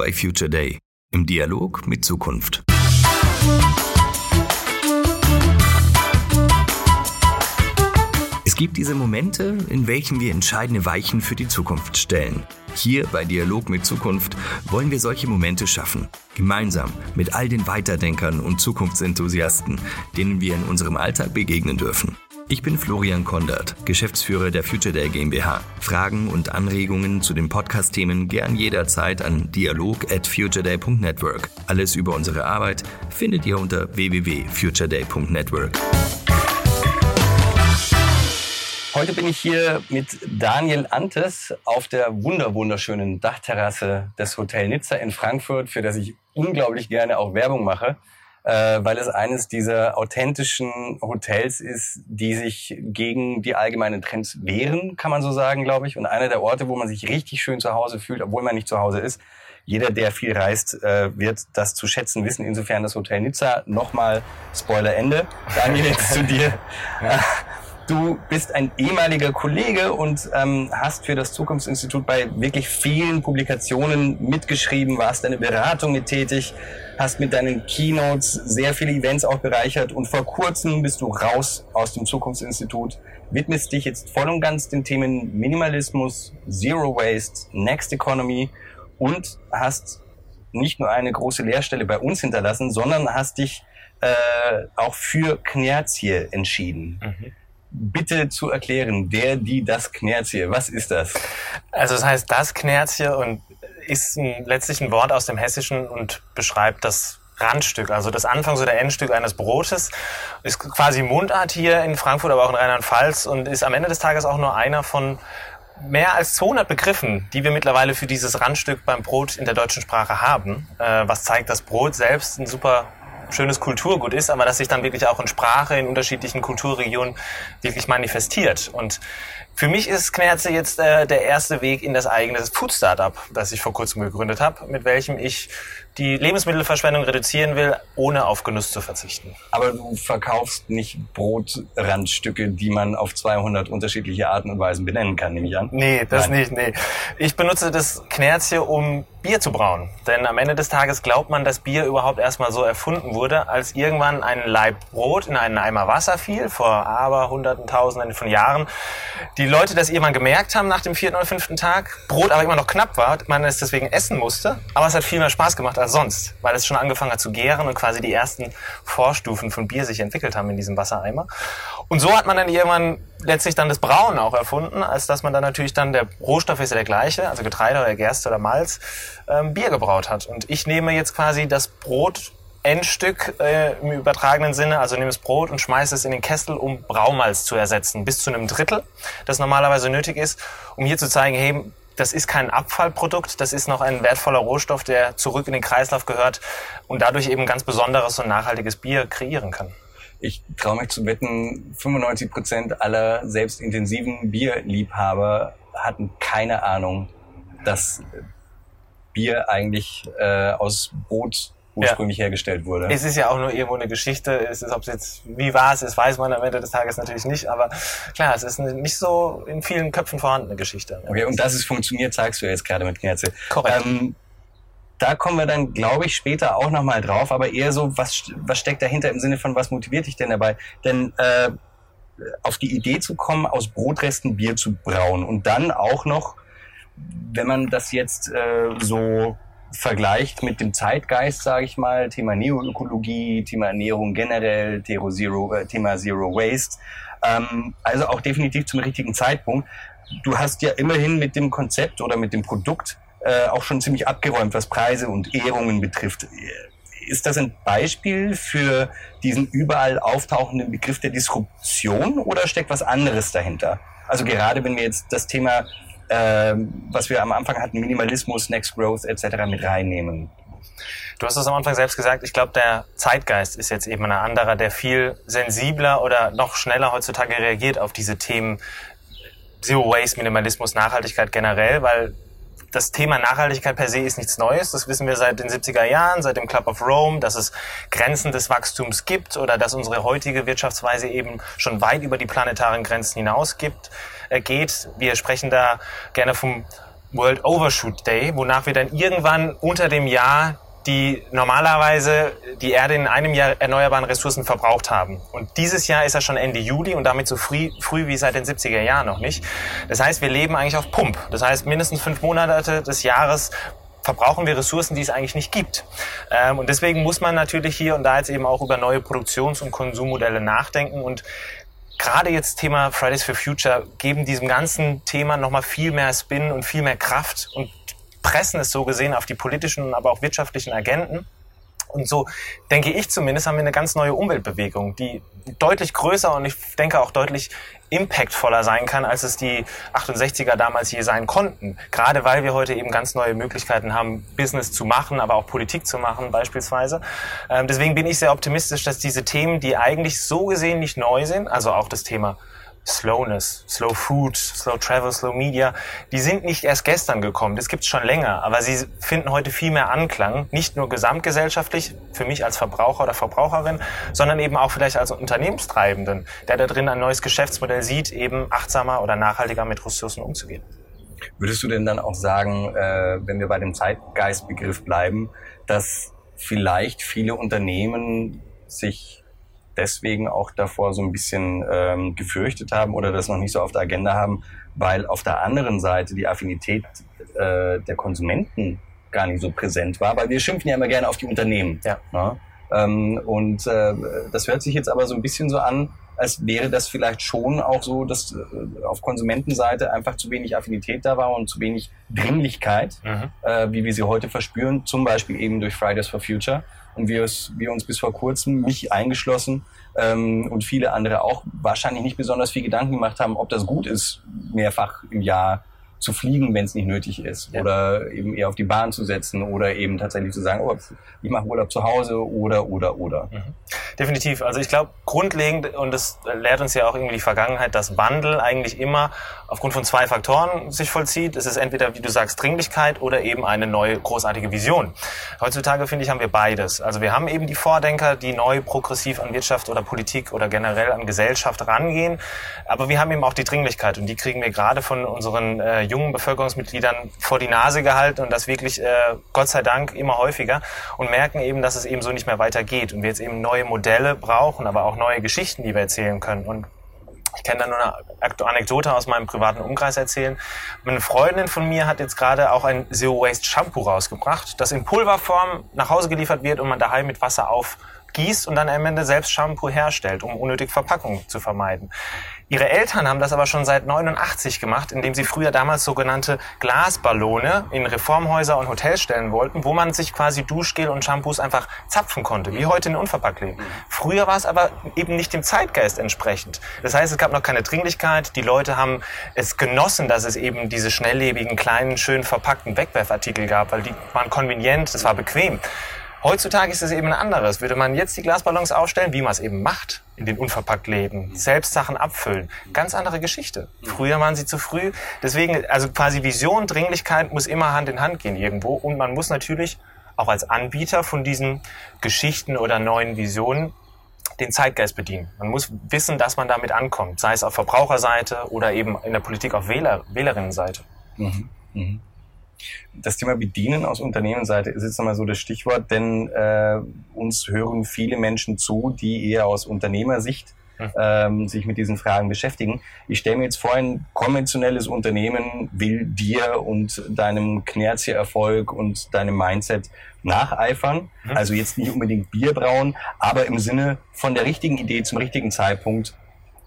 bei Future Day im Dialog mit Zukunft. Es gibt diese Momente, in welchen wir entscheidende Weichen für die Zukunft stellen. Hier bei Dialog mit Zukunft wollen wir solche Momente schaffen. Gemeinsam mit all den Weiterdenkern und Zukunftsenthusiasten, denen wir in unserem Alltag begegnen dürfen. Ich bin Florian Kondert, Geschäftsführer der Future Day GmbH. Fragen und Anregungen zu den Podcast-Themen gern jederzeit an dialog at futureday.network. Alles über unsere Arbeit findet ihr unter www.futureday.network. Heute bin ich hier mit Daniel Antes auf der wunderwunderschönen Dachterrasse des Hotel Nizza in Frankfurt, für das ich unglaublich gerne auch Werbung mache äh, weil es eines dieser authentischen Hotels ist, die sich gegen die allgemeinen Trends wehren, kann man so sagen, glaube ich. Und einer der Orte, wo man sich richtig schön zu Hause fühlt, obwohl man nicht zu Hause ist. Jeder, der viel reist, äh, wird das zu schätzen wissen. Insofern das Hotel Nizza. Nochmal Spoiler Ende. Daniel, jetzt zu dir. Du bist ein ehemaliger Kollege und ähm, hast für das Zukunftsinstitut bei wirklich vielen Publikationen mitgeschrieben, warst eine Beratung mit tätig, hast mit deinen Keynotes sehr viele Events auch bereichert und vor kurzem bist du raus aus dem Zukunftsinstitut, widmest dich jetzt voll und ganz den Themen Minimalismus, Zero Waste, Next Economy und hast nicht nur eine große Lehrstelle bei uns hinterlassen, sondern hast dich äh, auch für Knerzie entschieden. Mhm bitte zu erklären, wer die das Knerzie, was ist das? Also das heißt das Knerzie und ist ein, letztlich ein Wort aus dem Hessischen und beschreibt das Randstück, also das Anfangs- oder Endstück eines Brotes. Ist quasi Mundart hier in Frankfurt, aber auch in Rheinland-Pfalz und ist am Ende des Tages auch nur einer von mehr als 200 Begriffen, die wir mittlerweile für dieses Randstück beim Brot in der deutschen Sprache haben, äh, was zeigt, dass Brot selbst ein super schönes Kulturgut ist, aber dass sich dann wirklich auch in Sprache in unterschiedlichen Kulturregionen wirklich manifestiert. Und für mich ist Knerze jetzt äh, der erste Weg in das eigene Food Startup, das ich vor kurzem gegründet habe, mit welchem ich die Lebensmittelverschwendung reduzieren will, ohne auf Genuss zu verzichten. Aber du verkaufst nicht Brotrandstücke, die man auf 200 unterschiedliche Arten und Weisen benennen kann, nehme ich an? Nee, das Nein. nicht, nee. Ich benutze das Knerze, um Bier zu brauen. Denn am Ende des Tages glaubt man, dass Bier überhaupt erstmal so erfunden wurde, als irgendwann ein Laib Brot in einen Eimer Wasser fiel, vor aber hunderten, tausenden von Jahren. Die Leute das irgendwann gemerkt haben nach dem vierten oder fünften Tag, Brot aber immer noch knapp war, man es deswegen essen musste, aber es hat viel mehr Spaß gemacht als sonst, weil es schon angefangen hat zu gären und quasi die ersten Vorstufen von Bier sich entwickelt haben in diesem Wassereimer. Und so hat man dann irgendwann letztlich dann das Brauen auch erfunden, als dass man dann natürlich dann, der Rohstoff ist ja der gleiche, also Getreide oder Gerste oder Malz, ähm, Bier gebraut hat. Und ich nehme jetzt quasi das Brot Endstück äh, im übertragenen Sinne, also nehme das Brot und schmeiße es in den Kessel, um Braumalz zu ersetzen, bis zu einem Drittel, das normalerweise nötig ist, um hier zu zeigen, hey, das ist kein Abfallprodukt, das ist noch ein wertvoller Rohstoff, der zurück in den Kreislauf gehört und dadurch eben ganz besonderes und nachhaltiges Bier kreieren kann. Ich traue mich zu wetten, 95 Prozent aller selbstintensiven Bierliebhaber hatten keine Ahnung, dass Bier eigentlich äh, aus Brot ursprünglich ja. hergestellt wurde. Es ist ja auch nur irgendwo eine Geschichte. Es ist, ob es jetzt, wie war es, das weiß man am Ende des Tages natürlich nicht. Aber klar, es ist nicht so in vielen Köpfen vorhandene Geschichte. Okay, und dass es funktioniert, zeigst du jetzt gerade mit Knerze. Korrekt. Ähm, da kommen wir dann, glaube ich, später auch nochmal drauf, aber eher so, was, was steckt dahinter im Sinne von, was motiviert dich denn dabei? Denn äh, auf die Idee zu kommen, aus Brotresten Bier zu brauen und dann auch noch, wenn man das jetzt äh, so vergleicht mit dem Zeitgeist, sage ich mal, Thema Neoökologie, Thema Ernährung generell, Thema Zero, äh, Thema Zero Waste. Ähm, also auch definitiv zum richtigen Zeitpunkt. Du hast ja immerhin mit dem Konzept oder mit dem Produkt äh, auch schon ziemlich abgeräumt, was Preise und Ehrungen betrifft. Ist das ein Beispiel für diesen überall auftauchenden Begriff der Disruption oder steckt was anderes dahinter? Also gerade wenn wir jetzt das Thema was wir am Anfang hatten, Minimalismus, Next Growth etc. mit reinnehmen. Du hast es am Anfang selbst gesagt, ich glaube, der Zeitgeist ist jetzt eben ein anderer, der viel sensibler oder noch schneller heutzutage reagiert auf diese Themen Zero Waste, Minimalismus, Nachhaltigkeit generell, weil das Thema Nachhaltigkeit per se ist nichts Neues. Das wissen wir seit den 70er Jahren, seit dem Club of Rome, dass es Grenzen des Wachstums gibt oder dass unsere heutige Wirtschaftsweise eben schon weit über die planetaren Grenzen hinaus gibt, geht. Wir sprechen da gerne vom World Overshoot Day, wonach wir dann irgendwann unter dem Jahr die normalerweise die Erde in einem Jahr erneuerbaren Ressourcen verbraucht haben. Und dieses Jahr ist er schon Ende Juli und damit so früh, früh wie seit den 70er Jahren noch nicht. Das heißt, wir leben eigentlich auf Pump. Das heißt, mindestens fünf Monate des Jahres verbrauchen wir Ressourcen, die es eigentlich nicht gibt. Ähm, und deswegen muss man natürlich hier und da jetzt eben auch über neue Produktions- und Konsummodelle nachdenken und gerade jetzt Thema Fridays for Future geben diesem ganzen Thema nochmal viel mehr Spin und viel mehr Kraft und pressen es so gesehen auf die politischen, aber auch wirtschaftlichen Agenten. Und so denke ich zumindest, haben wir eine ganz neue Umweltbewegung, die deutlich größer und ich denke auch deutlich impactvoller sein kann, als es die 68er damals je sein konnten. Gerade weil wir heute eben ganz neue Möglichkeiten haben, Business zu machen, aber auch Politik zu machen beispielsweise. Ähm, deswegen bin ich sehr optimistisch, dass diese Themen, die eigentlich so gesehen nicht neu sind, also auch das Thema Slowness, Slow Food, Slow Travel, Slow Media, die sind nicht erst gestern gekommen, das gibt's schon länger, aber sie finden heute viel mehr Anklang, nicht nur gesamtgesellschaftlich, für mich als Verbraucher oder Verbraucherin, sondern eben auch vielleicht als Unternehmenstreibenden, der da drin ein neues Geschäftsmodell sieht, eben achtsamer oder nachhaltiger mit Ressourcen umzugehen. Würdest du denn dann auch sagen, äh, wenn wir bei dem Zeitgeistbegriff bleiben, dass vielleicht viele Unternehmen sich deswegen auch davor so ein bisschen ähm, gefürchtet haben oder das noch nicht so auf der Agenda haben, weil auf der anderen Seite die Affinität äh, der Konsumenten gar nicht so präsent war, weil wir schimpfen ja immer gerne auf die Unternehmen. Ja. Ne? Ähm, und äh, das hört sich jetzt aber so ein bisschen so an, als wäre das vielleicht schon auch so, dass äh, auf Konsumentenseite einfach zu wenig Affinität da war und zu wenig Dringlichkeit, mhm. äh, wie wir sie heute verspüren, zum Beispiel eben durch Fridays for Future und wir, wir uns bis vor kurzem, mich eingeschlossen ähm, und viele andere auch, wahrscheinlich nicht besonders viel Gedanken gemacht haben, ob das gut ist, mehrfach im Jahr zu fliegen, wenn es nicht nötig ist. Ja. Oder eben eher auf die Bahn zu setzen oder eben tatsächlich zu sagen, oh, ich mache Urlaub zu Hause oder, oder, oder. Mhm. Definitiv. Also ich glaube, grundlegend, und das lehrt uns ja auch irgendwie die Vergangenheit, dass Wandel eigentlich immer aufgrund von zwei Faktoren sich vollzieht. Es ist entweder, wie du sagst, Dringlichkeit oder eben eine neue großartige Vision. Heutzutage, finde ich, haben wir beides. Also wir haben eben die Vordenker, die neu progressiv an Wirtschaft oder Politik oder generell an Gesellschaft rangehen. Aber wir haben eben auch die Dringlichkeit und die kriegen wir gerade von unseren äh, jungen Bevölkerungsmitgliedern vor die Nase gehalten und das wirklich, äh, Gott sei Dank, immer häufiger und merken eben, dass es eben so nicht mehr weitergeht und wir jetzt eben neue Modelle brauchen, aber auch neue Geschichten, die wir erzählen können. Und ich kann da nur eine Anekdote aus meinem privaten Umkreis erzählen. Eine Freundin von mir hat jetzt gerade auch ein Zero Waste Shampoo rausgebracht, das in Pulverform nach Hause geliefert wird und man daheim mit Wasser aufgießt und dann am Ende selbst Shampoo herstellt, um unnötig Verpackungen zu vermeiden. Ihre Eltern haben das aber schon seit 89 gemacht, indem sie früher damals sogenannte Glasballone in Reformhäuser und Hotels stellen wollten, wo man sich quasi Duschgel und Shampoos einfach zapfen konnte, wie heute in Unverpackleben. Früher war es aber eben nicht dem Zeitgeist entsprechend. Das heißt, es gab noch keine Dringlichkeit. Die Leute haben es genossen, dass es eben diese schnelllebigen, kleinen, schön verpackten Wegwerfartikel gab, weil die waren konvenient, das war bequem. Heutzutage ist es eben ein anderes. Würde man jetzt die Glasballons aufstellen, wie man es eben macht in den unverpackt Läden, selbst Sachen abfüllen, ganz andere Geschichte. Früher waren sie zu früh. Deswegen, also quasi Vision, Dringlichkeit muss immer Hand in Hand gehen irgendwo. Und man muss natürlich auch als Anbieter von diesen Geschichten oder neuen Visionen den Zeitgeist bedienen. Man muss wissen, dass man damit ankommt, sei es auf Verbraucherseite oder eben in der Politik auf Wähler, Wählerinnenseite. Mhm. Mhm das Thema Bedienen aus Unternehmensseite ist jetzt nochmal so das Stichwort, denn äh, uns hören viele Menschen zu, die eher aus Unternehmersicht hm. ähm, sich mit diesen Fragen beschäftigen. Ich stelle mir jetzt vor, ein konventionelles Unternehmen will dir und deinem Knerzie-Erfolg und deinem Mindset nacheifern. Mhm. Also jetzt nicht unbedingt Bier brauen, aber im Sinne von der richtigen Idee zum richtigen Zeitpunkt,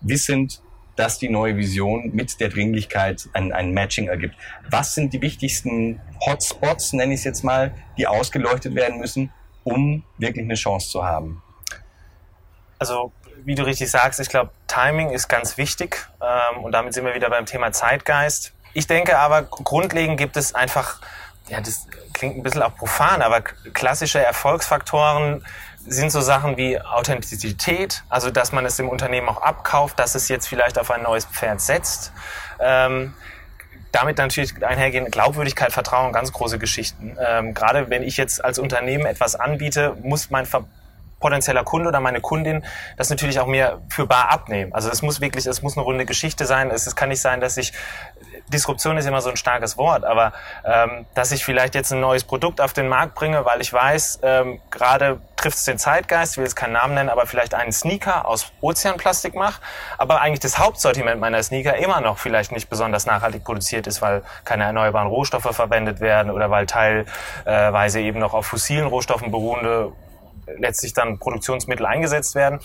wissend, dass die neue Vision mit der Dringlichkeit ein, ein Matching ergibt. Was sind die wichtigsten Hotspots, nenne ich es jetzt mal, die ausgeleuchtet werden müssen, um wirklich eine Chance zu haben? Also wie du richtig sagst, ich glaube, Timing ist ganz wichtig ähm, und damit sind wir wieder beim Thema Zeitgeist. Ich denke aber, grundlegend gibt es einfach, ja, das klingt ein bisschen auch profan, aber klassische Erfolgsfaktoren, sind so Sachen wie Authentizität, also dass man es dem Unternehmen auch abkauft, dass es jetzt vielleicht auf ein neues Pferd setzt. Ähm, damit natürlich einhergehen Glaubwürdigkeit, Vertrauen, ganz große Geschichten. Ähm, gerade wenn ich jetzt als Unternehmen etwas anbiete, muss mein Ver potenzieller Kunde oder meine Kundin das natürlich auch mir für bar abnehmen. Also es muss wirklich, es muss eine runde Geschichte sein. Es, es kann nicht sein, dass ich Disruption ist immer so ein starkes Wort, aber ähm, dass ich vielleicht jetzt ein neues Produkt auf den Markt bringe, weil ich weiß, ähm, gerade trifft es den Zeitgeist, will jetzt keinen Namen nennen, aber vielleicht einen Sneaker aus Ozeanplastik mache, aber eigentlich das Hauptsortiment meiner Sneaker immer noch vielleicht nicht besonders nachhaltig produziert ist, weil keine erneuerbaren Rohstoffe verwendet werden oder weil teilweise eben noch auf fossilen Rohstoffen beruhende letztlich dann Produktionsmittel eingesetzt werden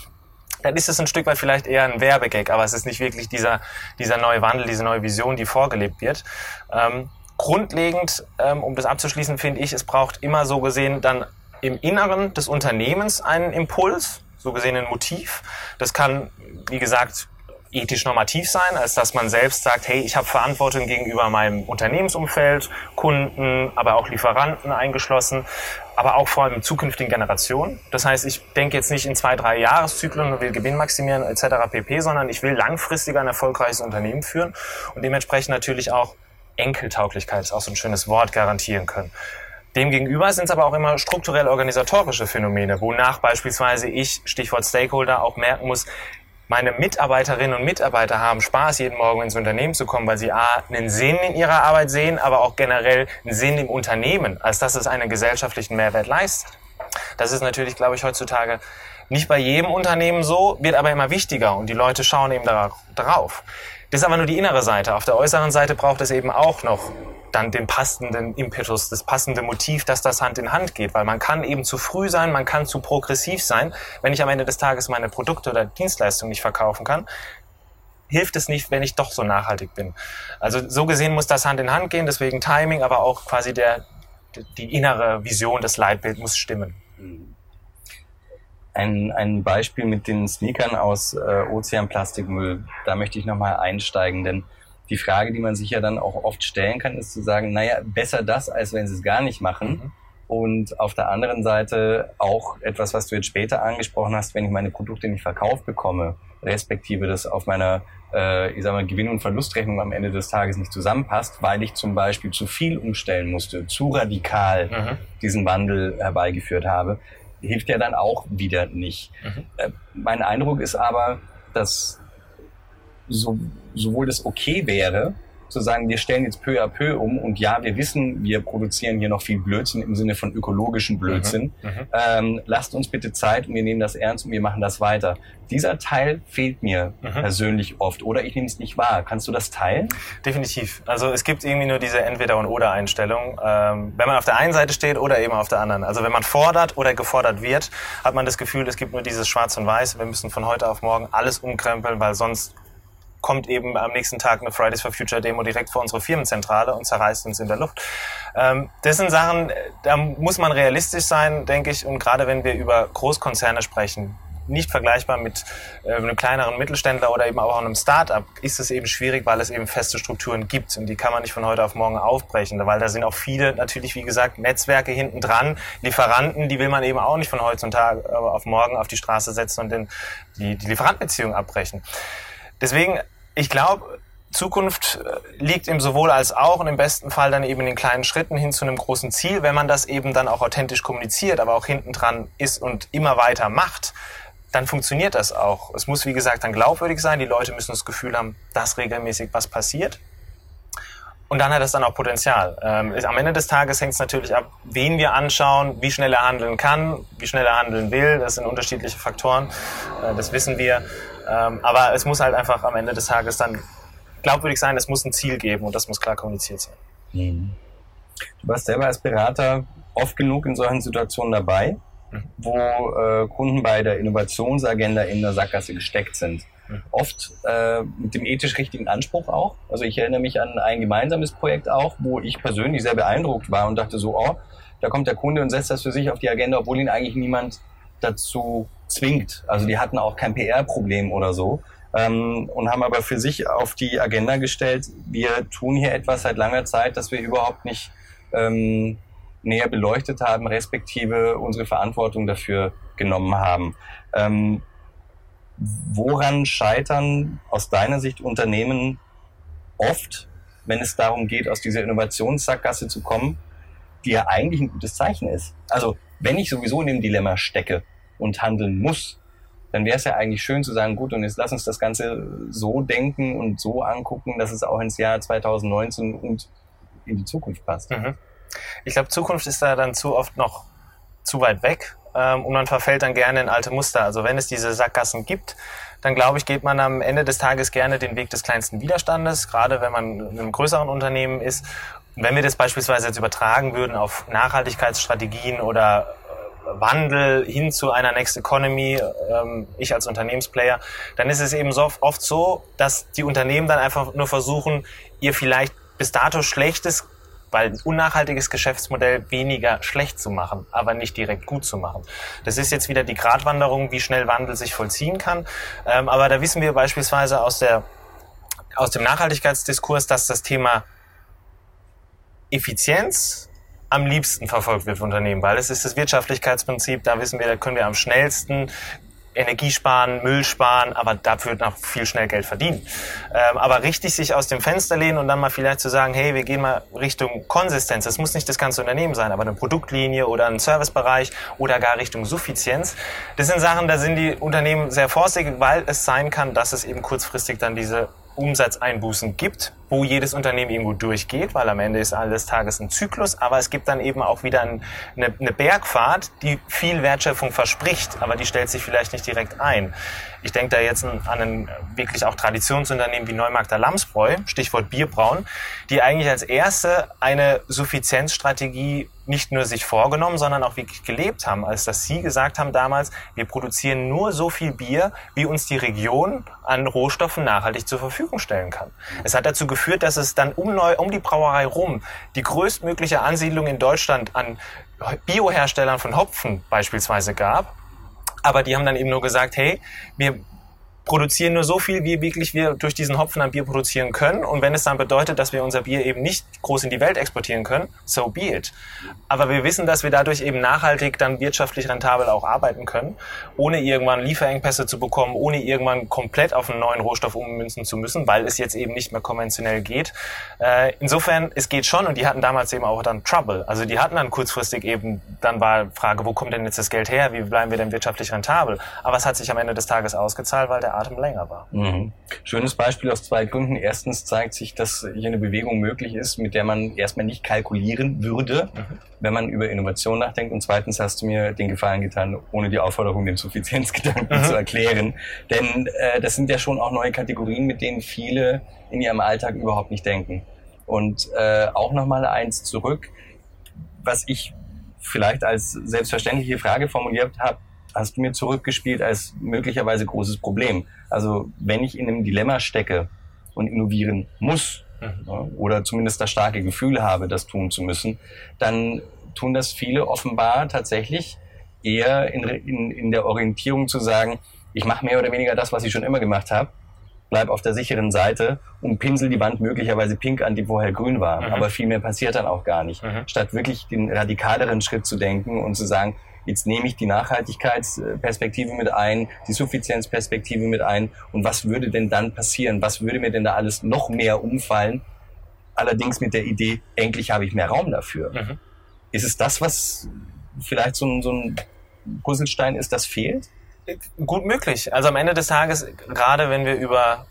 dann ist es ein Stück weit vielleicht eher ein Werbegag, aber es ist nicht wirklich dieser, dieser neue Wandel, diese neue Vision, die vorgelebt wird. Ähm, grundlegend, ähm, um das abzuschließen, finde ich, es braucht immer so gesehen dann im Inneren des Unternehmens einen Impuls, so gesehen ein Motiv. Das kann, wie gesagt, ethisch normativ sein, als dass man selbst sagt, hey, ich habe Verantwortung gegenüber meinem Unternehmensumfeld, Kunden, aber auch Lieferanten eingeschlossen, aber auch vor allem zukünftigen Generationen. Das heißt, ich denke jetzt nicht in zwei, drei Jahreszyklen und will Gewinn maximieren etc. pp, sondern ich will langfristig ein erfolgreiches Unternehmen führen und dementsprechend natürlich auch Enkeltauglichkeit, ist auch so ein schönes Wort, garantieren können. Demgegenüber sind es aber auch immer strukturell organisatorische Phänomene, wonach beispielsweise ich, Stichwort Stakeholder, auch merken muss, meine Mitarbeiterinnen und Mitarbeiter haben Spaß, jeden Morgen ins Unternehmen zu kommen, weil sie A, einen Sinn in ihrer Arbeit sehen, aber auch generell einen Sinn im Unternehmen, als dass es einen gesellschaftlichen Mehrwert leistet. Das ist natürlich, glaube ich, heutzutage nicht bei jedem Unternehmen so, wird aber immer wichtiger und die Leute schauen eben darauf. Das ist aber nur die innere Seite. Auf der äußeren Seite braucht es eben auch noch dann den passenden Impetus, das passende Motiv, dass das Hand in Hand geht. Weil man kann eben zu früh sein, man kann zu progressiv sein. Wenn ich am Ende des Tages meine Produkte oder Dienstleistungen nicht verkaufen kann, hilft es nicht, wenn ich doch so nachhaltig bin. Also so gesehen muss das Hand in Hand gehen, deswegen Timing, aber auch quasi der, die innere Vision, das Leitbild muss stimmen. Ein, ein Beispiel mit den Sneakern aus äh, Ozeanplastikmüll, da möchte ich nochmal einsteigen, denn die Frage, die man sich ja dann auch oft stellen kann, ist zu sagen, naja, besser das, als wenn sie es gar nicht machen. Mhm. Und auf der anderen Seite auch etwas, was du jetzt später angesprochen hast, wenn ich meine Produkte nicht verkauft bekomme, respektive das auf meiner äh, ich sag mal, Gewinn- und Verlustrechnung am Ende des Tages nicht zusammenpasst, weil ich zum Beispiel zu viel umstellen musste, zu radikal mhm. diesen Wandel herbeigeführt habe, hilft ja dann auch wieder nicht. Mhm. Äh, mein Eindruck ist aber, dass so, sowohl das okay wäre, zu sagen, wir stellen jetzt peu à peu um und ja, wir wissen, wir produzieren hier noch viel Blödsinn im Sinne von ökologischen Blödsinn. Mhm, mhm, ähm, lasst uns bitte Zeit und wir nehmen das ernst und wir machen das weiter. Dieser Teil fehlt mir mhm. persönlich oft oder ich nehme es nicht wahr. Kannst du das teilen? Definitiv. Also es gibt irgendwie nur diese Entweder- und Oder-Einstellung. Ähm, wenn man auf der einen Seite steht oder eben auf der anderen. Also wenn man fordert oder gefordert wird, hat man das Gefühl, es gibt nur dieses Schwarz und Weiß. Wir müssen von heute auf morgen alles umkrempeln, weil sonst kommt eben am nächsten Tag eine Fridays for Future Demo direkt vor unsere Firmenzentrale und zerreißt uns in der Luft. Ähm, das sind Sachen, da muss man realistisch sein, denke ich. Und gerade wenn wir über Großkonzerne sprechen, nicht vergleichbar mit äh, einem kleineren Mittelständler oder eben auch einem Start-up, ist es eben schwierig, weil es eben feste Strukturen gibt und die kann man nicht von heute auf morgen aufbrechen, weil da sind auch viele natürlich, wie gesagt, Netzwerke hinten dran, Lieferanten, die will man eben auch nicht von heutzutage auf morgen auf die Straße setzen und den, die, die Lieferantenbeziehung abbrechen. Deswegen, ich glaube, Zukunft äh, liegt im sowohl als auch und im besten Fall dann eben in den kleinen Schritten hin zu einem großen Ziel. Wenn man das eben dann auch authentisch kommuniziert, aber auch hinten dran ist und immer weiter macht, dann funktioniert das auch. Es muss, wie gesagt, dann glaubwürdig sein. Die Leute müssen das Gefühl haben, dass regelmäßig was passiert. Und dann hat es dann auch Potenzial. Ähm, am Ende des Tages hängt es natürlich ab, wen wir anschauen, wie schnell er handeln kann, wie schnell er handeln will. Das sind unterschiedliche Faktoren. Äh, das wissen wir. Ähm, aber es muss halt einfach am Ende des Tages dann glaubwürdig sein, es muss ein Ziel geben und das muss klar kommuniziert sein. Mhm. Du warst selber als Berater oft genug in solchen Situationen dabei, mhm. wo äh, Kunden bei der Innovationsagenda in der Sackgasse gesteckt sind. Mhm. Oft äh, mit dem ethisch richtigen Anspruch auch. Also ich erinnere mich an ein gemeinsames Projekt auch, wo ich persönlich sehr beeindruckt war und dachte so, oh, da kommt der Kunde und setzt das für sich auf die Agenda, obwohl ihn eigentlich niemand dazu zwingt. Also die hatten auch kein PR-Problem oder so. Ähm, und haben aber für sich auf die Agenda gestellt, wir tun hier etwas seit langer Zeit, das wir überhaupt nicht ähm, näher beleuchtet haben, respektive unsere Verantwortung dafür genommen haben. Ähm, woran scheitern aus deiner Sicht Unternehmen oft, wenn es darum geht, aus dieser Innovationssackgasse zu kommen, die ja eigentlich ein gutes Zeichen ist? Also wenn ich sowieso in dem Dilemma stecke, und handeln muss, dann wäre es ja eigentlich schön zu sagen, gut, und jetzt lass uns das Ganze so denken und so angucken, dass es auch ins Jahr 2019 und in die Zukunft passt. Mhm. Ich glaube, Zukunft ist da dann zu oft noch zu weit weg ähm, und man verfällt dann gerne in alte Muster. Also wenn es diese Sackgassen gibt, dann glaube ich, geht man am Ende des Tages gerne den Weg des kleinsten Widerstandes, gerade wenn man in einem größeren Unternehmen ist. Wenn wir das beispielsweise jetzt übertragen würden auf Nachhaltigkeitsstrategien oder äh, Wandel hin zu einer Next Economy, ähm, ich als Unternehmensplayer, dann ist es eben so oft so, dass die Unternehmen dann einfach nur versuchen, ihr vielleicht bis dato schlechtes weil unnachhaltiges Geschäftsmodell weniger schlecht zu machen, aber nicht direkt gut zu machen. Das ist jetzt wieder die Gratwanderung, wie schnell Wandel sich vollziehen kann. Ähm, aber da wissen wir beispielsweise aus, der, aus dem Nachhaltigkeitsdiskurs, dass das Thema Effizienz am liebsten verfolgt wird von Unternehmen, weil es ist das Wirtschaftlichkeitsprinzip, da wissen wir, da können wir am schnellsten Energie sparen, Müll sparen, aber dafür noch viel schnell Geld verdienen. Ähm, aber richtig sich aus dem Fenster lehnen und dann mal vielleicht zu sagen, hey, wir gehen mal Richtung Konsistenz. Das muss nicht das ganze Unternehmen sein, aber eine Produktlinie oder ein Servicebereich oder gar Richtung Suffizienz. Das sind Sachen, da sind die Unternehmen sehr vorsichtig, weil es sein kann, dass es eben kurzfristig dann diese Umsatzeinbußen gibt, wo jedes Unternehmen irgendwo durchgeht, weil am Ende ist alles Tages ein Zyklus, aber es gibt dann eben auch wieder ein, eine, eine Bergfahrt, die viel Wertschöpfung verspricht, aber die stellt sich vielleicht nicht direkt ein. Ich denke da jetzt an ein wirklich auch Traditionsunternehmen wie Neumarkter Lamsbräu, Stichwort Bierbrauen, die eigentlich als erste eine Suffizienzstrategie nicht nur sich vorgenommen, sondern auch wirklich gelebt haben, als dass sie gesagt haben damals, wir produzieren nur so viel Bier, wie uns die Region an Rohstoffen nachhaltig zur Verfügung stellen kann. Es hat dazu geführt, dass es dann um, neu, um die Brauerei rum die größtmögliche Ansiedlung in Deutschland an Bioherstellern von Hopfen beispielsweise gab. Aber die haben dann eben nur gesagt, hey, wir produzieren nur so viel, wie wirklich wir durch diesen Hopfen an Bier produzieren können. Und wenn es dann bedeutet, dass wir unser Bier eben nicht groß in die Welt exportieren können, so be it. Aber wir wissen, dass wir dadurch eben nachhaltig dann wirtschaftlich rentabel auch arbeiten können, ohne irgendwann Lieferengpässe zu bekommen, ohne irgendwann komplett auf einen neuen Rohstoff ummünzen zu müssen, weil es jetzt eben nicht mehr konventionell geht. Äh, insofern, es geht schon und die hatten damals eben auch dann Trouble. Also die hatten dann kurzfristig eben, dann war Frage, wo kommt denn jetzt das Geld her? Wie bleiben wir denn wirtschaftlich rentabel? Aber es hat sich am Ende des Tages ausgezahlt, weil der Atem länger war. Mhm. Schönes Beispiel aus zwei Gründen. Erstens zeigt sich, dass hier eine Bewegung möglich ist, mit der man erstmal nicht kalkulieren würde, mhm. wenn man über Innovation nachdenkt. Und zweitens hast du mir den Gefallen getan, ohne die Aufforderung, den Suffizienzgedanken mhm. zu erklären. Denn äh, das sind ja schon auch neue Kategorien, mit denen viele in ihrem Alltag überhaupt nicht denken. Und äh, auch nochmal eins zurück, was ich vielleicht als selbstverständliche Frage formuliert habe, hast du mir zurückgespielt als möglicherweise großes Problem. Also wenn ich in einem Dilemma stecke und innovieren muss, mhm. ja, oder zumindest das starke Gefühl habe, das tun zu müssen, dann tun das viele offenbar tatsächlich eher in, in, in der Orientierung zu sagen, ich mache mehr oder weniger das, was ich schon immer gemacht habe, bleib auf der sicheren Seite und pinsel die Wand möglicherweise pink an, die vorher grün war. Mhm. Aber viel mehr passiert dann auch gar nicht. Mhm. Statt wirklich den radikaleren Schritt zu denken und zu sagen, Jetzt nehme ich die Nachhaltigkeitsperspektive mit ein, die Suffizienzperspektive mit ein. Und was würde denn dann passieren? Was würde mir denn da alles noch mehr umfallen? Allerdings mit der Idee, endlich habe ich mehr Raum dafür. Mhm. Ist es das, was vielleicht so ein, so ein Puzzlestein ist, das fehlt? Gut möglich. Also am Ende des Tages, gerade wenn wir über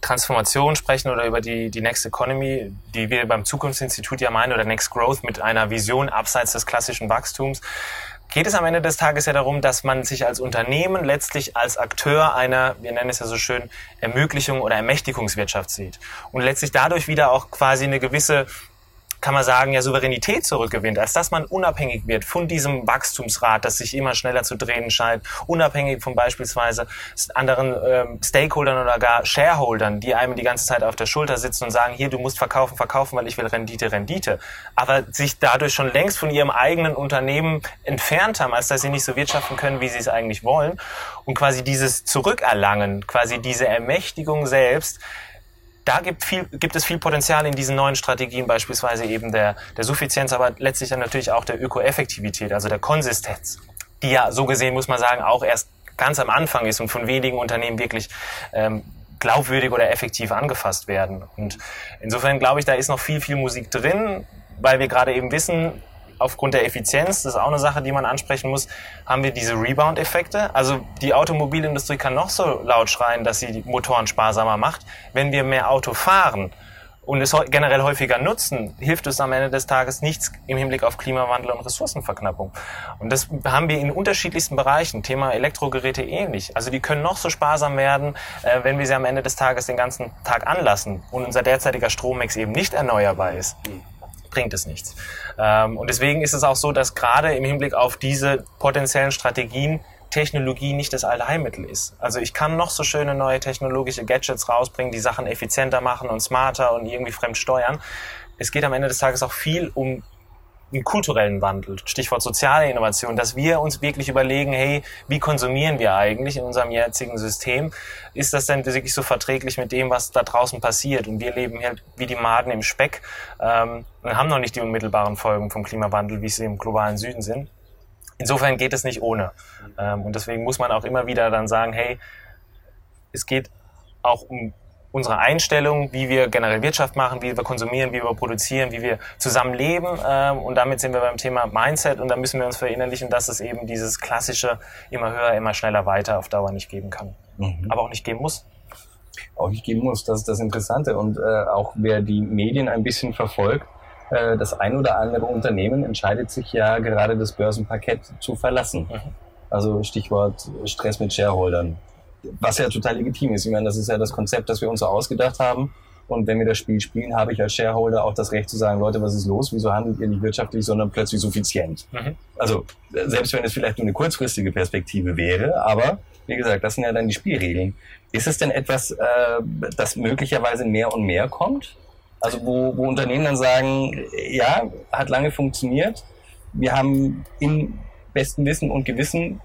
Transformation sprechen oder über die, die Next Economy, die wir beim Zukunftsinstitut ja meinen, oder Next Growth mit einer Vision abseits des klassischen Wachstums, geht es am Ende des Tages ja darum, dass man sich als Unternehmen letztlich als Akteur einer, wir nennen es ja so schön, Ermöglichung oder Ermächtigungswirtschaft sieht. Und letztlich dadurch wieder auch quasi eine gewisse kann man sagen, ja Souveränität zurückgewinnt, als dass man unabhängig wird von diesem Wachstumsrat, das sich immer schneller zu drehen scheint, unabhängig von beispielsweise anderen ähm, Stakeholdern oder gar Shareholdern, die einem die ganze Zeit auf der Schulter sitzen und sagen, hier, du musst verkaufen, verkaufen, weil ich will Rendite, Rendite. Aber sich dadurch schon längst von ihrem eigenen Unternehmen entfernt haben, als dass sie nicht so wirtschaften können, wie sie es eigentlich wollen. Und quasi dieses Zurückerlangen, quasi diese Ermächtigung selbst, da gibt, viel, gibt es viel Potenzial in diesen neuen Strategien, beispielsweise eben der, der Suffizienz, aber letztlich dann natürlich auch der Ökoeffektivität, also der Konsistenz, die ja so gesehen, muss man sagen, auch erst ganz am Anfang ist und von wenigen Unternehmen wirklich ähm, glaubwürdig oder effektiv angefasst werden. Und insofern glaube ich, da ist noch viel, viel Musik drin, weil wir gerade eben wissen, aufgrund der Effizienz, das ist auch eine Sache, die man ansprechen muss, haben wir diese Rebound-Effekte. Also die Automobilindustrie kann noch so laut schreien, dass sie die Motoren sparsamer macht. Wenn wir mehr Auto fahren, und es generell häufiger nutzen, hilft es am Ende des Tages nichts im Hinblick auf Klimawandel und Ressourcenverknappung. Und das haben wir in unterschiedlichsten Bereichen. Thema Elektrogeräte ähnlich. Also die können noch so sparsam werden, äh, wenn wir sie am Ende des Tages den ganzen Tag anlassen und unser derzeitiger Strommix eben nicht erneuerbar ist bringt es nichts. Ähm, und deswegen ist es auch so, dass gerade im Hinblick auf diese potenziellen Strategien Technologie nicht das Allheilmittel ist. Also ich kann noch so schöne neue technologische Gadgets rausbringen, die Sachen effizienter machen und smarter und irgendwie fremd steuern. Es geht am Ende des Tages auch viel um einen kulturellen Wandel, Stichwort soziale Innovation, dass wir uns wirklich überlegen, hey, wie konsumieren wir eigentlich in unserem jetzigen System? Ist das denn wirklich so verträglich mit dem, was da draußen passiert? Und wir leben halt wie die Maden im Speck ähm, und haben noch nicht die unmittelbaren Folgen vom Klimawandel, wie sie im globalen Süden sind. Insofern geht es nicht ohne. Ähm, und deswegen muss man auch immer wieder dann sagen, hey, es geht auch um unsere Einstellung, wie wir generell Wirtschaft machen, wie wir konsumieren, wie wir produzieren, wie wir zusammenleben. Ähm, und damit sind wir beim Thema Mindset und da müssen wir uns verinnerlichen, dass es eben dieses klassische immer höher, immer schneller weiter auf Dauer nicht geben kann. Mhm. Aber auch nicht geben muss. Auch nicht geben muss, das ist das Interessante. Und äh, auch wer die Medien ein bisschen verfolgt, äh, das ein oder andere Unternehmen entscheidet sich ja gerade das Börsenparkett zu verlassen. Mhm. Also Stichwort Stress mit Shareholdern. Was ja total legitim ist. Ich meine, das ist ja das Konzept, das wir uns so ausgedacht haben. Und wenn wir das Spiel spielen, habe ich als Shareholder auch das Recht zu sagen, Leute, was ist los? Wieso handelt ihr nicht wirtschaftlich, sondern plötzlich suffizient? Mhm. Also selbst wenn es vielleicht nur eine kurzfristige Perspektive wäre, aber wie gesagt, das sind ja dann die Spielregeln. Ist es denn etwas, äh, das möglicherweise mehr und mehr kommt? Also wo, wo Unternehmen dann sagen, ja, hat lange funktioniert. Wir haben im besten Wissen und Gewissen,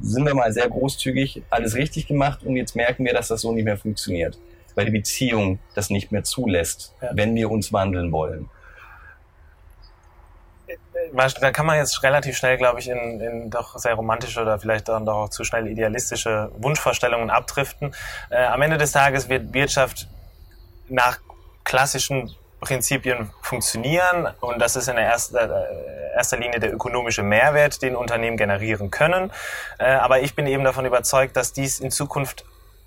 sind wir mal sehr großzügig, alles richtig gemacht und jetzt merken wir, dass das so nicht mehr funktioniert, weil die Beziehung das nicht mehr zulässt, ja. wenn wir uns wandeln wollen. Da kann man jetzt relativ schnell, glaube ich, in, in doch sehr romantische oder vielleicht dann doch auch zu schnell idealistische Wunschvorstellungen abdriften. Äh, am Ende des Tages wird Wirtschaft nach klassischen Prinzipien funktionieren und das ist in erster, äh, erster Linie der ökonomische Mehrwert, den Unternehmen generieren können. Äh, aber ich bin eben davon überzeugt, dass dies in Zukunft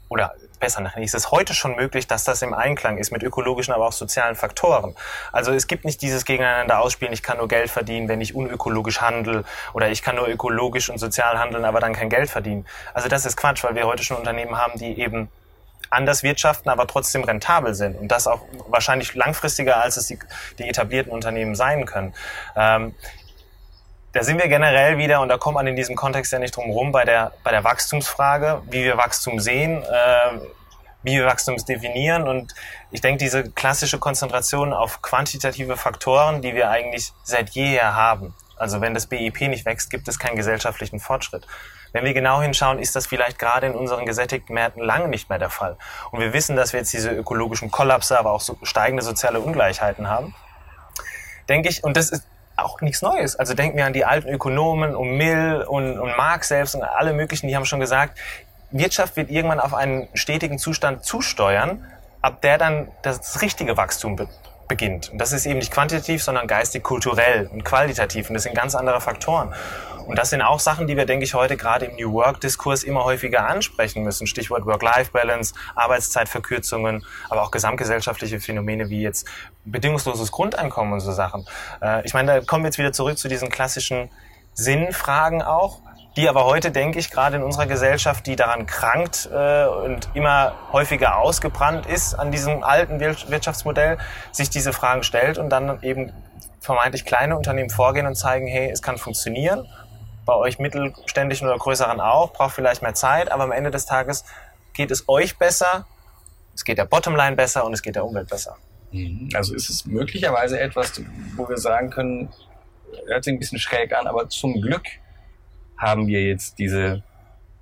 oder besser nach ist es heute schon möglich, dass das im Einklang ist mit ökologischen, aber auch sozialen Faktoren. Also es gibt nicht dieses Gegeneinander ausspielen, ich kann nur Geld verdienen, wenn ich unökologisch handle oder ich kann nur ökologisch und sozial handeln, aber dann kein Geld verdienen. Also das ist Quatsch, weil wir heute schon Unternehmen haben, die eben anders wirtschaften, aber trotzdem rentabel sind. Und das auch wahrscheinlich langfristiger, als es die, die etablierten Unternehmen sein können. Ähm, da sind wir generell wieder, und da kommt man in diesem Kontext ja nicht drum rum, bei der, bei der Wachstumsfrage, wie wir Wachstum sehen, äh, wie wir Wachstum definieren. Und ich denke, diese klassische Konzentration auf quantitative Faktoren, die wir eigentlich seit jeher haben. Also wenn das BIP nicht wächst, gibt es keinen gesellschaftlichen Fortschritt. Wenn wir genau hinschauen, ist das vielleicht gerade in unseren gesättigten Märkten lange nicht mehr der Fall. Und wir wissen, dass wir jetzt diese ökologischen Kollapse, aber auch so steigende soziale Ungleichheiten haben. Denke ich, und das ist auch nichts Neues. Also denken wir an die alten Ökonomen um Mill und, und Marx selbst und alle möglichen, die haben schon gesagt, Wirtschaft wird irgendwann auf einen stetigen Zustand zusteuern, ab der dann das richtige Wachstum beginnt. Und das ist eben nicht quantitativ, sondern geistig, kulturell und qualitativ. Und das sind ganz andere Faktoren. Und das sind auch Sachen, die wir, denke ich, heute gerade im New Work-Diskurs immer häufiger ansprechen müssen. Stichwort Work-Life-Balance, Arbeitszeitverkürzungen, aber auch gesamtgesellschaftliche Phänomene wie jetzt bedingungsloses Grundeinkommen und so Sachen. Äh, ich meine, da kommen wir jetzt wieder zurück zu diesen klassischen Sinnfragen auch die aber heute, denke ich, gerade in unserer Gesellschaft, die daran krankt äh, und immer häufiger ausgebrannt ist an diesem alten Wirtschaftsmodell, sich diese Fragen stellt und dann eben vermeintlich kleine Unternehmen vorgehen und zeigen, hey, es kann funktionieren bei euch mittelständischen oder größeren auch, braucht vielleicht mehr Zeit, aber am Ende des Tages geht es euch besser, es geht der Bottomline besser und es geht der Umwelt besser. Mhm. Also ist es möglicherweise etwas, wo wir sagen können, hört sich ein bisschen schräg an, aber zum Glück haben wir jetzt diese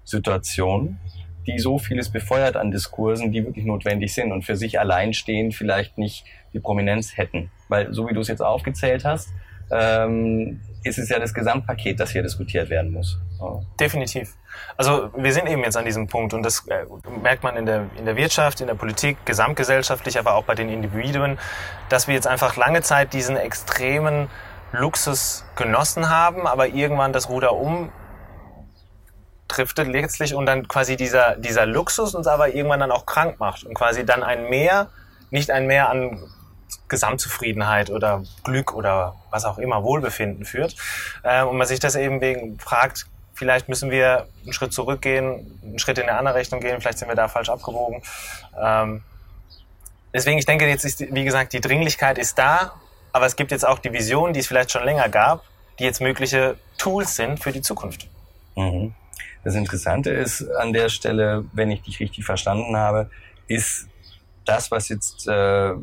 Situation, die so vieles befeuert an Diskursen, die wirklich notwendig sind und für sich allein stehen vielleicht nicht die Prominenz hätten. Weil so wie du es jetzt aufgezählt hast, ähm, ist es ja das Gesamtpaket, das hier diskutiert werden muss. Ja. Definitiv. Also wir sind eben jetzt an diesem Punkt und das äh, merkt man in der, in der Wirtschaft, in der Politik, gesamtgesellschaftlich, aber auch bei den Individuen, dass wir jetzt einfach lange Zeit diesen extremen Luxus genossen haben, aber irgendwann das Ruder um driftet letztlich und dann quasi dieser, dieser Luxus uns aber irgendwann dann auch krank macht und quasi dann ein Mehr, nicht ein Mehr an Gesamtzufriedenheit oder Glück oder was auch immer, Wohlbefinden führt. Äh, und man sich das eben wegen fragt, vielleicht müssen wir einen Schritt zurückgehen, einen Schritt in eine andere Richtung gehen, vielleicht sind wir da falsch abgewogen. Ähm, deswegen, ich denke, jetzt ist, wie gesagt, die Dringlichkeit ist da, aber es gibt jetzt auch die Vision, die es vielleicht schon länger gab, die jetzt mögliche Tools sind für die Zukunft. Mhm. Das Interessante ist an der Stelle, wenn ich dich richtig verstanden habe, ist das, was jetzt äh,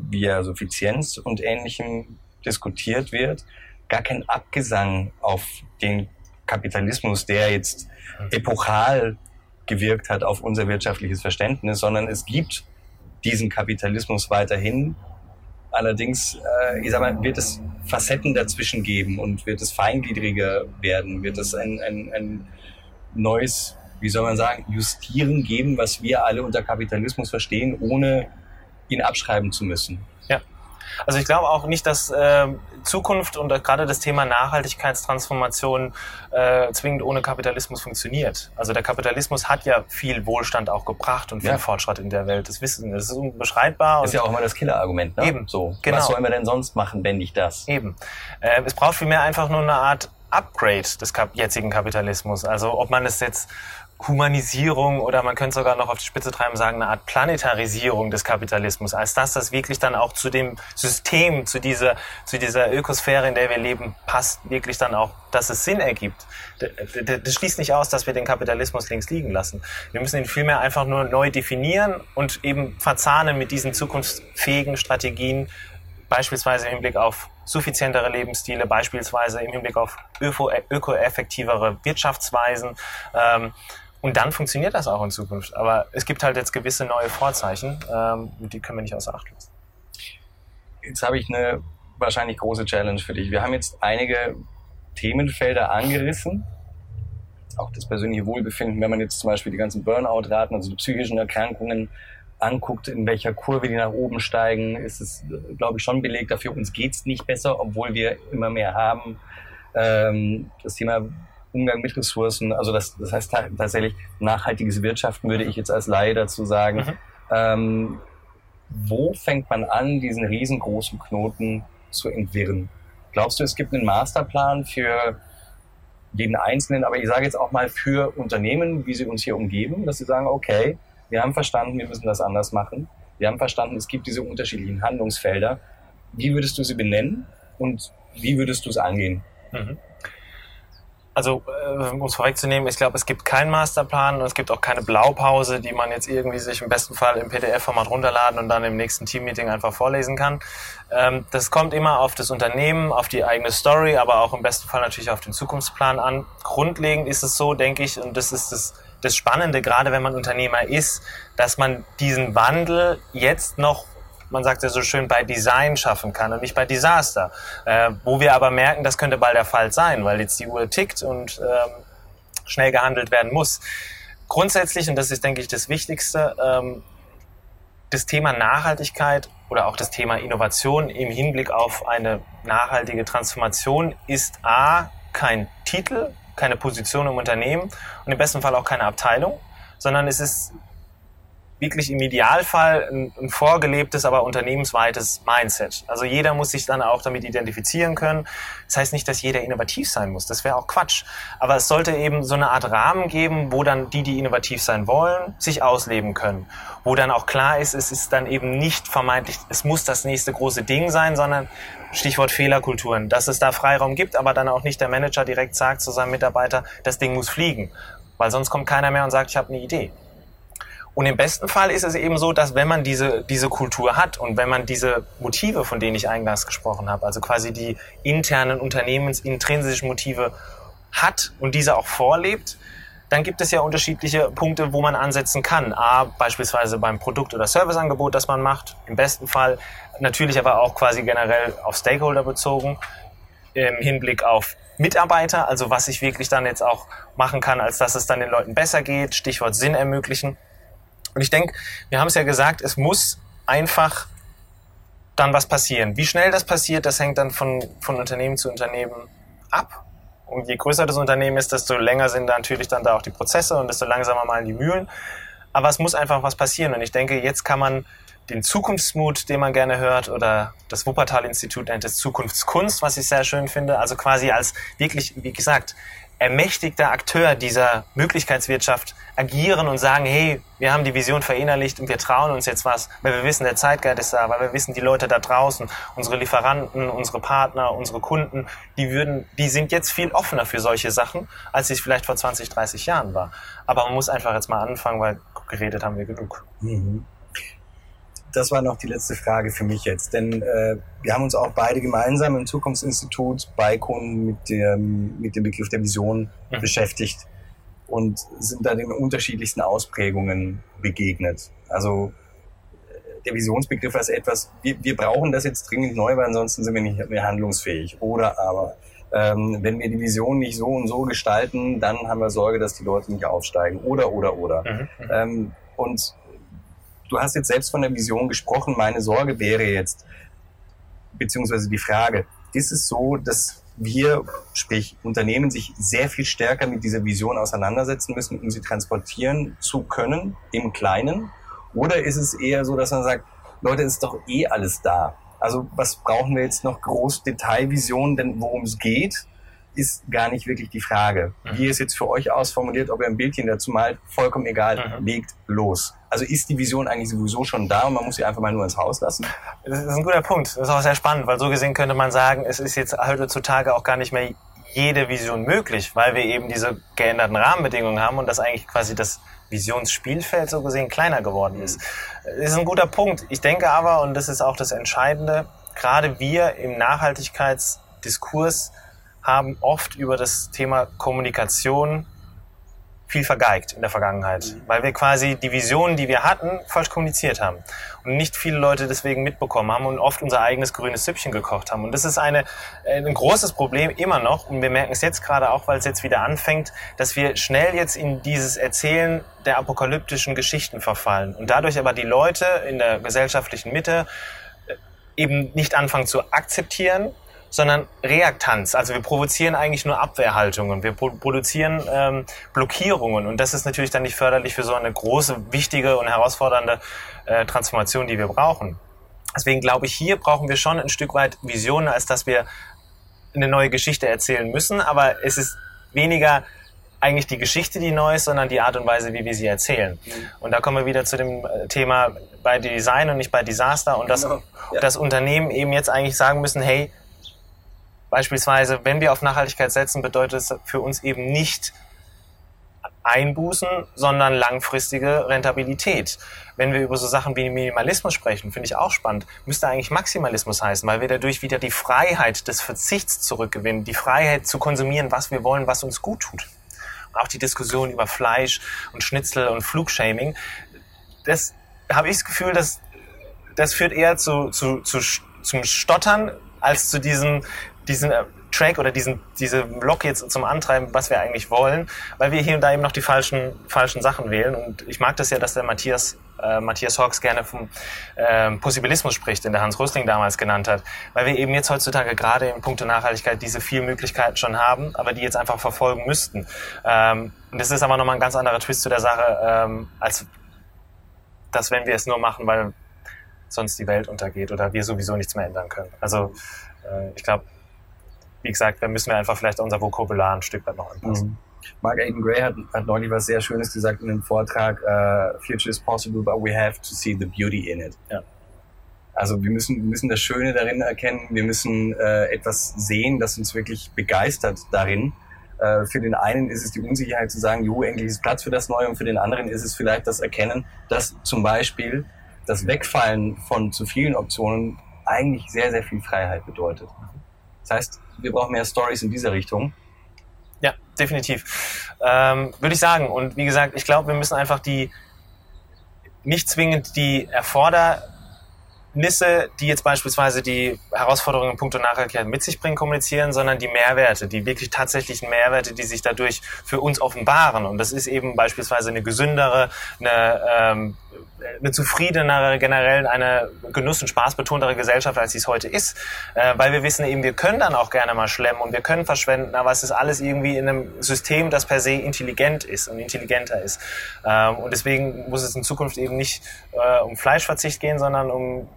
via Suffizienz und Ähnlichem diskutiert wird, gar kein Abgesang auf den Kapitalismus, der jetzt epochal gewirkt hat auf unser wirtschaftliches Verständnis, sondern es gibt diesen Kapitalismus weiterhin. Allerdings, äh, ich sag mal, wird es Facetten dazwischen geben und wird es feingliedriger werden, wird es ein, ein, ein neues, wie soll man sagen, Justieren geben, was wir alle unter Kapitalismus verstehen, ohne ihn abschreiben zu müssen. Ja. Also ich glaube auch nicht, dass äh, Zukunft und gerade das Thema Nachhaltigkeitstransformation äh, zwingend ohne Kapitalismus funktioniert. Also der Kapitalismus hat ja viel Wohlstand auch gebracht und viel ja. Fortschritt in der Welt. Das wissen, das ist unbeschreibbar. Das ist ja auch immer das Killerargument. Ne? Eben. So, genau. Was sollen wir denn sonst machen, wenn nicht das? Eben. Äh, es braucht vielmehr einfach nur eine Art Upgrade des Kap jetzigen Kapitalismus. Also ob man es jetzt Humanisierung oder man könnte sogar noch auf die Spitze treiben sagen, eine Art Planetarisierung des Kapitalismus, als dass das wirklich dann auch zu dem System, zu dieser, zu dieser Ökosphäre, in der wir leben, passt, wirklich dann auch, dass es Sinn ergibt. Das schließt nicht aus, dass wir den Kapitalismus links liegen lassen. Wir müssen ihn vielmehr einfach nur neu definieren und eben verzahnen mit diesen zukunftsfähigen Strategien, beispielsweise im Hinblick auf suffizientere Lebensstile, beispielsweise im Hinblick auf ökoeffektivere Wirtschaftsweisen. Ähm, und dann funktioniert das auch in Zukunft. Aber es gibt halt jetzt gewisse neue Vorzeichen, ähm, die können wir nicht außer Acht lassen. Jetzt habe ich eine wahrscheinlich große Challenge für dich. Wir haben jetzt einige Themenfelder angerissen. Auch das persönliche Wohlbefinden, wenn man jetzt zum Beispiel die ganzen Burnout-Raten, also die psychischen Erkrankungen anguckt, in welcher Kurve die nach oben steigen, ist es, glaube ich, schon belegt dafür, uns geht's nicht besser, obwohl wir immer mehr haben. Ähm, das Thema Umgang mit Ressourcen, also das, das heißt tatsächlich nachhaltiges Wirtschaften, würde ich jetzt als Laie dazu sagen. Mhm. Ähm, wo fängt man an, diesen riesengroßen Knoten zu entwirren? Glaubst du, es gibt einen Masterplan für jeden Einzelnen, aber ich sage jetzt auch mal für Unternehmen, wie sie uns hier umgeben, dass sie sagen, okay, wir haben verstanden, wir müssen das anders machen. Wir haben verstanden, es gibt diese unterschiedlichen Handlungsfelder. Wie würdest du sie benennen und wie würdest du es angehen? Mhm. Also, äh, um es vorwegzunehmen, ich glaube, es gibt keinen Masterplan und es gibt auch keine Blaupause, die man jetzt irgendwie sich im besten Fall im PDF-Format runterladen und dann im nächsten Teammeeting einfach vorlesen kann. Ähm, das kommt immer auf das Unternehmen, auf die eigene Story, aber auch im besten Fall natürlich auf den Zukunftsplan an. Grundlegend ist es so, denke ich, und das ist das das Spannende, gerade wenn man Unternehmer ist, dass man diesen Wandel jetzt noch man sagt ja so schön, bei Design schaffen kann und nicht bei Desaster. Äh, wo wir aber merken, das könnte bald der Fall sein, weil jetzt die Uhr tickt und ähm, schnell gehandelt werden muss. Grundsätzlich, und das ist, denke ich, das Wichtigste, ähm, das Thema Nachhaltigkeit oder auch das Thema Innovation im Hinblick auf eine nachhaltige Transformation ist A, kein Titel, keine Position im Unternehmen und im besten Fall auch keine Abteilung, sondern es ist wirklich im Idealfall ein, ein, vorgelebtes, aber unternehmensweites Mindset. Also jeder muss sich dann auch damit identifizieren können. Das heißt nicht, dass jeder innovativ sein muss. Das wäre auch Quatsch. Aber es sollte eben so eine Art Rahmen geben, wo dann die, die innovativ sein wollen, sich ausleben können. Wo dann auch klar ist, es ist dann eben nicht vermeintlich, es muss das nächste große Ding sein, sondern Stichwort Fehlerkulturen, dass es da Freiraum gibt, aber dann auch nicht der Manager direkt sagt zu seinem Mitarbeiter, das Ding muss fliegen. Weil sonst kommt keiner mehr und sagt, ich habe eine Idee. Und im besten Fall ist es eben so, dass wenn man diese, diese Kultur hat und wenn man diese Motive, von denen ich eingangs gesprochen habe, also quasi die internen unternehmensintrinsischen Motive hat und diese auch vorlebt, dann gibt es ja unterschiedliche Punkte, wo man ansetzen kann. A, beispielsweise beim Produkt- oder Serviceangebot, das man macht, im besten Fall. Natürlich aber auch quasi generell auf Stakeholder bezogen, im Hinblick auf Mitarbeiter, also was ich wirklich dann jetzt auch machen kann, als dass es dann den Leuten besser geht, Stichwort Sinn ermöglichen. Und ich denke, wir haben es ja gesagt, es muss einfach dann was passieren. Wie schnell das passiert, das hängt dann von, von Unternehmen zu Unternehmen ab. Und je größer das Unternehmen ist, desto länger sind natürlich dann da auch die Prozesse und desto langsamer malen die Mühlen. Aber es muss einfach was passieren. Und ich denke, jetzt kann man den Zukunftsmut, den man gerne hört, oder das Wuppertal-Institut nennt es Zukunftskunst, was ich sehr schön finde. Also quasi als wirklich, wie gesagt, ermächtigter Akteur dieser Möglichkeitswirtschaft agieren und sagen, hey, wir haben die Vision verinnerlicht und wir trauen uns jetzt was, weil wir wissen, der Zeitgeist ist da, weil wir wissen, die Leute da draußen, unsere Lieferanten, unsere Partner, unsere Kunden, die würden, die sind jetzt viel offener für solche Sachen, als es vielleicht vor 20, 30 Jahren war. Aber man muss einfach jetzt mal anfangen, weil geredet haben wir genug. Mhm das war noch die letzte Frage für mich jetzt. Denn äh, wir haben uns auch beide gemeinsam im Zukunftsinstitut bei Kunden mit dem, mit dem Begriff der Vision mhm. beschäftigt und sind da den unterschiedlichsten Ausprägungen begegnet. Also äh, der Visionsbegriff als etwas, wir, wir brauchen das jetzt dringend neu, weil ansonsten sind wir nicht mehr handlungsfähig. Oder aber, ähm, wenn wir die Vision nicht so und so gestalten, dann haben wir Sorge, dass die Leute nicht aufsteigen. Oder, oder, oder. Mhm. mhm. Ähm, und du hast jetzt selbst von der Vision gesprochen. Meine Sorge wäre jetzt, beziehungsweise die Frage, ist es so, dass wir, sprich Unternehmen, sich sehr viel stärker mit dieser Vision auseinandersetzen müssen, um sie transportieren zu können im Kleinen? Oder ist es eher so, dass man sagt, Leute, ist doch eh alles da. Also was brauchen wir jetzt noch groß Detailvisionen, denn worum es geht, ist gar nicht wirklich die Frage. Mhm. Wie es jetzt für euch ausformuliert, ob ihr ein Bildchen dazu malt, vollkommen egal, mhm. legt los. Also ist die Vision eigentlich sowieso schon da und man muss sie einfach mal nur ins Haus lassen? Das ist ein guter Punkt. Das ist auch sehr spannend, weil so gesehen könnte man sagen, es ist jetzt heutzutage auch gar nicht mehr jede Vision möglich, weil wir eben diese geänderten Rahmenbedingungen haben und das eigentlich quasi das Visionsspielfeld so gesehen kleiner geworden ist. Das ist ein guter Punkt. Ich denke aber, und das ist auch das Entscheidende, gerade wir im Nachhaltigkeitsdiskurs haben oft über das Thema Kommunikation viel vergeigt in der Vergangenheit, mhm. weil wir quasi die Visionen, die wir hatten, falsch kommuniziert haben und nicht viele Leute deswegen mitbekommen haben und oft unser eigenes grünes Süppchen gekocht haben. Und das ist eine, äh, ein großes Problem immer noch und wir merken es jetzt gerade auch, weil es jetzt wieder anfängt, dass wir schnell jetzt in dieses Erzählen der apokalyptischen Geschichten verfallen und dadurch aber die Leute in der gesellschaftlichen Mitte äh, eben nicht anfangen zu akzeptieren, sondern Reaktanz. Also wir provozieren eigentlich nur Abwehrhaltungen, wir produzieren ähm, Blockierungen und das ist natürlich dann nicht förderlich für so eine große, wichtige und herausfordernde äh, Transformation, die wir brauchen. Deswegen glaube ich, hier brauchen wir schon ein Stück weit Visionen, als dass wir eine neue Geschichte erzählen müssen, aber es ist weniger eigentlich die Geschichte, die neu ist, sondern die Art und Weise, wie wir sie erzählen. Mhm. Und da kommen wir wieder zu dem äh, Thema bei Design und nicht bei Disaster und dass genau. ja. das Unternehmen eben jetzt eigentlich sagen müssen, hey, Beispielsweise, wenn wir auf Nachhaltigkeit setzen, bedeutet es für uns eben nicht Einbußen, sondern langfristige Rentabilität. Wenn wir über so Sachen wie Minimalismus sprechen, finde ich auch spannend, müsste eigentlich Maximalismus heißen, weil wir dadurch wieder die Freiheit des Verzichts zurückgewinnen, die Freiheit zu konsumieren, was wir wollen, was uns gut tut. Und auch die Diskussion über Fleisch und Schnitzel und Flugshaming, das habe ich das Gefühl, dass das führt eher zu, zu, zu, zum Stottern als zu diesem diesen äh, Track oder diesen, diese Block jetzt zum Antreiben, was wir eigentlich wollen, weil wir hier und da eben noch die falschen, falschen Sachen wählen. Und ich mag das ja, dass der Matthias, äh, Matthias Hawks gerne vom äh, Possibilismus spricht, den der Hans Rösling damals genannt hat, weil wir eben jetzt heutzutage gerade in puncto Nachhaltigkeit diese vielen Möglichkeiten schon haben, aber die jetzt einfach verfolgen müssten. Ähm, und das ist aber nochmal ein ganz anderer Twist zu der Sache, ähm, als dass wenn wir es nur machen, weil sonst die Welt untergeht oder wir sowieso nichts mehr ändern können. Also äh, ich glaube, wie gesagt, da müssen wir einfach vielleicht unser Vokabular ein Stück weit noch anpassen. Mhm. Mark Aiden Gray hat, hat neulich was sehr Schönes gesagt in einem Vortrag, uh, Future is possible, but we have to see the beauty in it. Ja. Also wir müssen, wir müssen das Schöne darin erkennen, wir müssen äh, etwas sehen, das uns wirklich begeistert darin. Äh, für den einen ist es die Unsicherheit zu sagen, jo, endlich ist Platz für das Neue und für den anderen ist es vielleicht das Erkennen, dass zum Beispiel das Wegfallen von zu vielen Optionen eigentlich sehr, sehr viel Freiheit bedeutet. Das heißt, wir brauchen mehr Stories in dieser Richtung. Ja, definitiv. Ähm, Würde ich sagen. Und wie gesagt, ich glaube, wir müssen einfach die, nicht zwingend die Erfordernisse, die jetzt beispielsweise die Herausforderungen in puncto Nachhaltigkeit mit sich bringen, kommunizieren, sondern die Mehrwerte, die wirklich tatsächlichen Mehrwerte, die sich dadurch für uns offenbaren. Und das ist eben beispielsweise eine gesündere, eine ähm, eine zufriedenere, generell eine genuss- und spaßbetontere Gesellschaft, als sie es heute ist. Äh, weil wir wissen eben, wir können dann auch gerne mal schlemmen und wir können verschwenden, aber es ist alles irgendwie in einem System, das per se intelligent ist und intelligenter ist. Ähm, und deswegen muss es in Zukunft eben nicht äh, um Fleischverzicht gehen, sondern um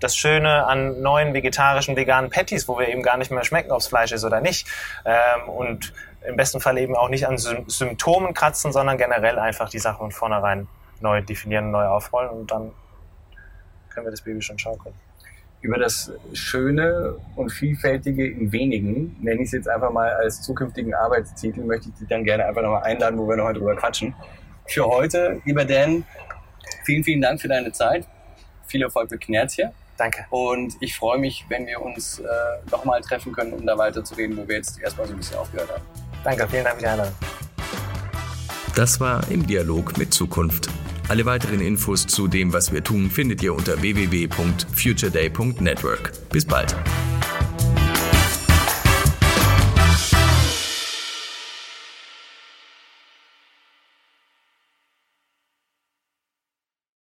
das Schöne an neuen vegetarischen, veganen Patties, wo wir eben gar nicht mehr schmecken, ob es Fleisch ist oder nicht. Ähm, und im besten Fall eben auch nicht an Symptomen kratzen, sondern generell einfach die Sachen von vornherein neu definieren, neu aufrollen und dann können wir das Baby schon schaukeln. Über das Schöne und Vielfältige in wenigen, nenne ich es jetzt einfach mal als zukünftigen Arbeitstitel, möchte ich dich dann gerne einfach nochmal einladen, wo wir noch drüber quatschen. Für heute, lieber Dan, vielen, vielen Dank für deine Zeit. Viel Erfolg mit Knerzchen. Danke. Und ich freue mich, wenn wir uns äh, nochmal treffen können, um da weiter zu reden, wo wir jetzt erstmal so ein bisschen aufgehört haben. Danke, vielen Dank für die Einladung. Das war im Dialog mit Zukunft. Alle weiteren Infos zu dem, was wir tun, findet ihr unter www.futureday.network. Bis bald.